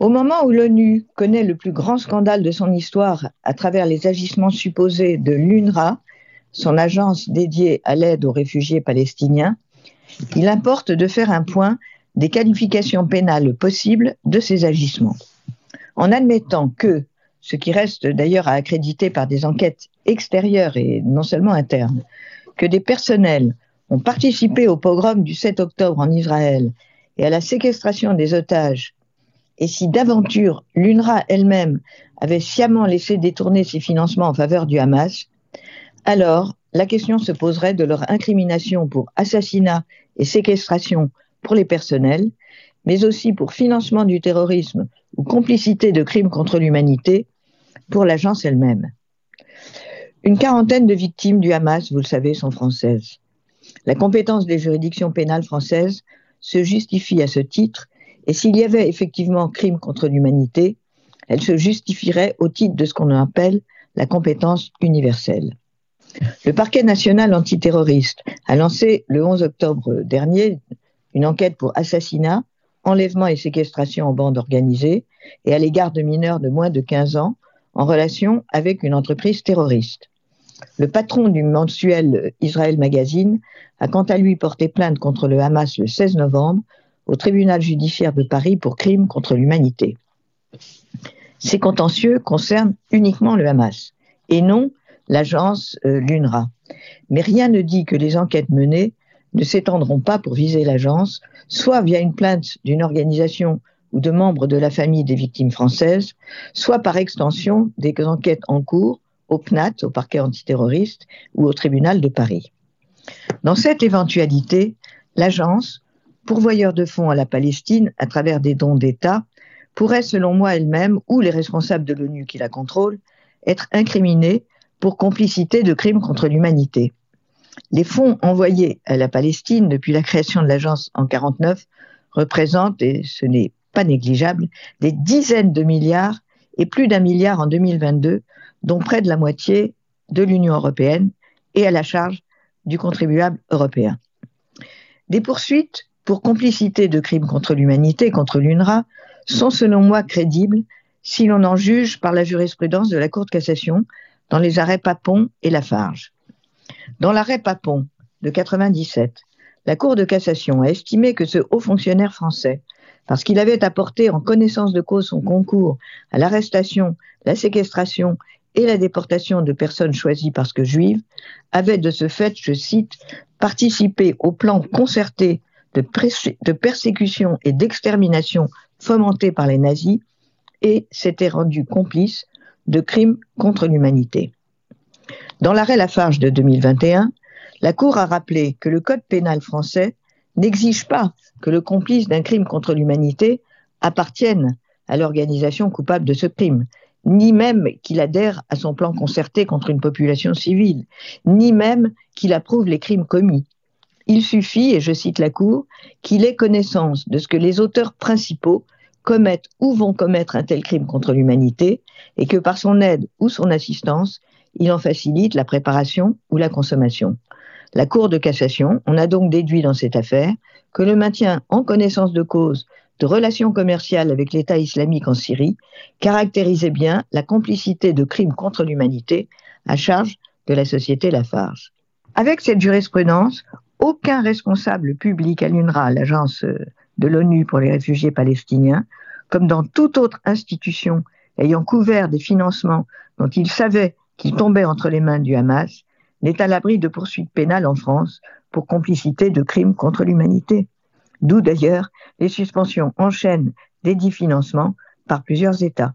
Au moment où l'ONU connaît le plus grand scandale de son histoire à travers les agissements supposés de l'UNRWA, son agence dédiée à l'aide aux réfugiés palestiniens, il importe de faire un point des qualifications pénales possibles de ces agissements. En admettant que, ce qui reste d'ailleurs à accréditer par des enquêtes extérieures et non seulement internes, que des personnels ont participé au pogrom du 7 octobre en Israël et à la séquestration des otages, et si d'aventure l'UNRWA elle-même avait sciemment laissé détourner ses financements en faveur du Hamas, alors la question se poserait de leur incrimination pour assassinat et séquestration pour les personnels, mais aussi pour financement du terrorisme ou complicité de crimes contre l'humanité pour l'agence elle-même. Une quarantaine de victimes du Hamas, vous le savez, sont françaises. La compétence des juridictions pénales françaises se justifie à ce titre, et s'il y avait effectivement crime contre l'humanité, elle se justifierait au titre de ce qu'on appelle la compétence universelle. Le parquet national antiterroriste a lancé le 11 octobre dernier une enquête pour assassinat, enlèvement et séquestration en bande organisée et à l'égard de mineurs de moins de 15 ans en relation avec une entreprise terroriste. Le patron du mensuel Israël Magazine a quant à lui porté plainte contre le Hamas le 16 novembre au tribunal judiciaire de Paris pour crimes contre l'humanité. Ces contentieux concernent uniquement le Hamas et non l'agence euh, l'UNRWA. Mais rien ne dit que les enquêtes menées ne s'étendront pas pour viser l'agence, soit via une plainte d'une organisation ou de membres de la famille des victimes françaises, soit par extension des enquêtes en cours au PNAT, au parquet antiterroriste, ou au tribunal de Paris. Dans cette éventualité, l'agence, pourvoyeur de fonds à la Palestine à travers des dons d'État, pourrait, selon moi elle-même, ou les responsables de l'ONU qui la contrôlent, être incriminée pour complicité de crimes contre l'humanité. Les fonds envoyés à la Palestine depuis la création de l'agence en 49 représentent, et ce n'est pas négligeable, des dizaines de milliards et plus d'un milliard en 2022, dont près de la moitié de l'Union européenne et à la charge du contribuable européen. Des poursuites pour complicité de crimes contre l'humanité contre l'UNRWA sont selon moi crédibles si l'on en juge par la jurisprudence de la Cour de cassation dans les arrêts Papon et Lafarge. Dans l'arrêt Papon de 97, la Cour de cassation a estimé que ce haut fonctionnaire français, parce qu'il avait apporté en connaissance de cause son concours à l'arrestation, la séquestration et la déportation de personnes choisies parce que juives, avait de ce fait, je cite, participé au plan concerté de, persécution et d'extermination fomenté par les nazis et s'était rendu complice de crimes contre l'humanité. Dans l'arrêt Lafarge de 2021, la Cour a rappelé que le Code pénal français n'exige pas que le complice d'un crime contre l'humanité appartienne à l'organisation coupable de ce crime, ni même qu'il adhère à son plan concerté contre une population civile, ni même qu'il approuve les crimes commis. Il suffit, et je cite la Cour, qu'il ait connaissance de ce que les auteurs principaux commettent ou vont commettre un tel crime contre l'humanité et que par son aide ou son assistance, il en facilite la préparation ou la consommation. La Cour de cassation on a donc déduit dans cette affaire que le maintien en connaissance de cause de relations commerciales avec l'État islamique en Syrie caractérisait bien la complicité de crimes contre l'humanité à charge de la société Lafarge. Avec cette jurisprudence, aucun responsable public à l'UNRWA, l'agence de l'ONU pour les réfugiés palestiniens, comme dans toute autre institution ayant couvert des financements dont il savait qu'ils tombaient entre les mains du Hamas, n'est à l'abri de poursuites pénales en France pour complicité de crimes contre l'humanité. D'où d'ailleurs les suspensions en chaîne des dix financements par plusieurs États.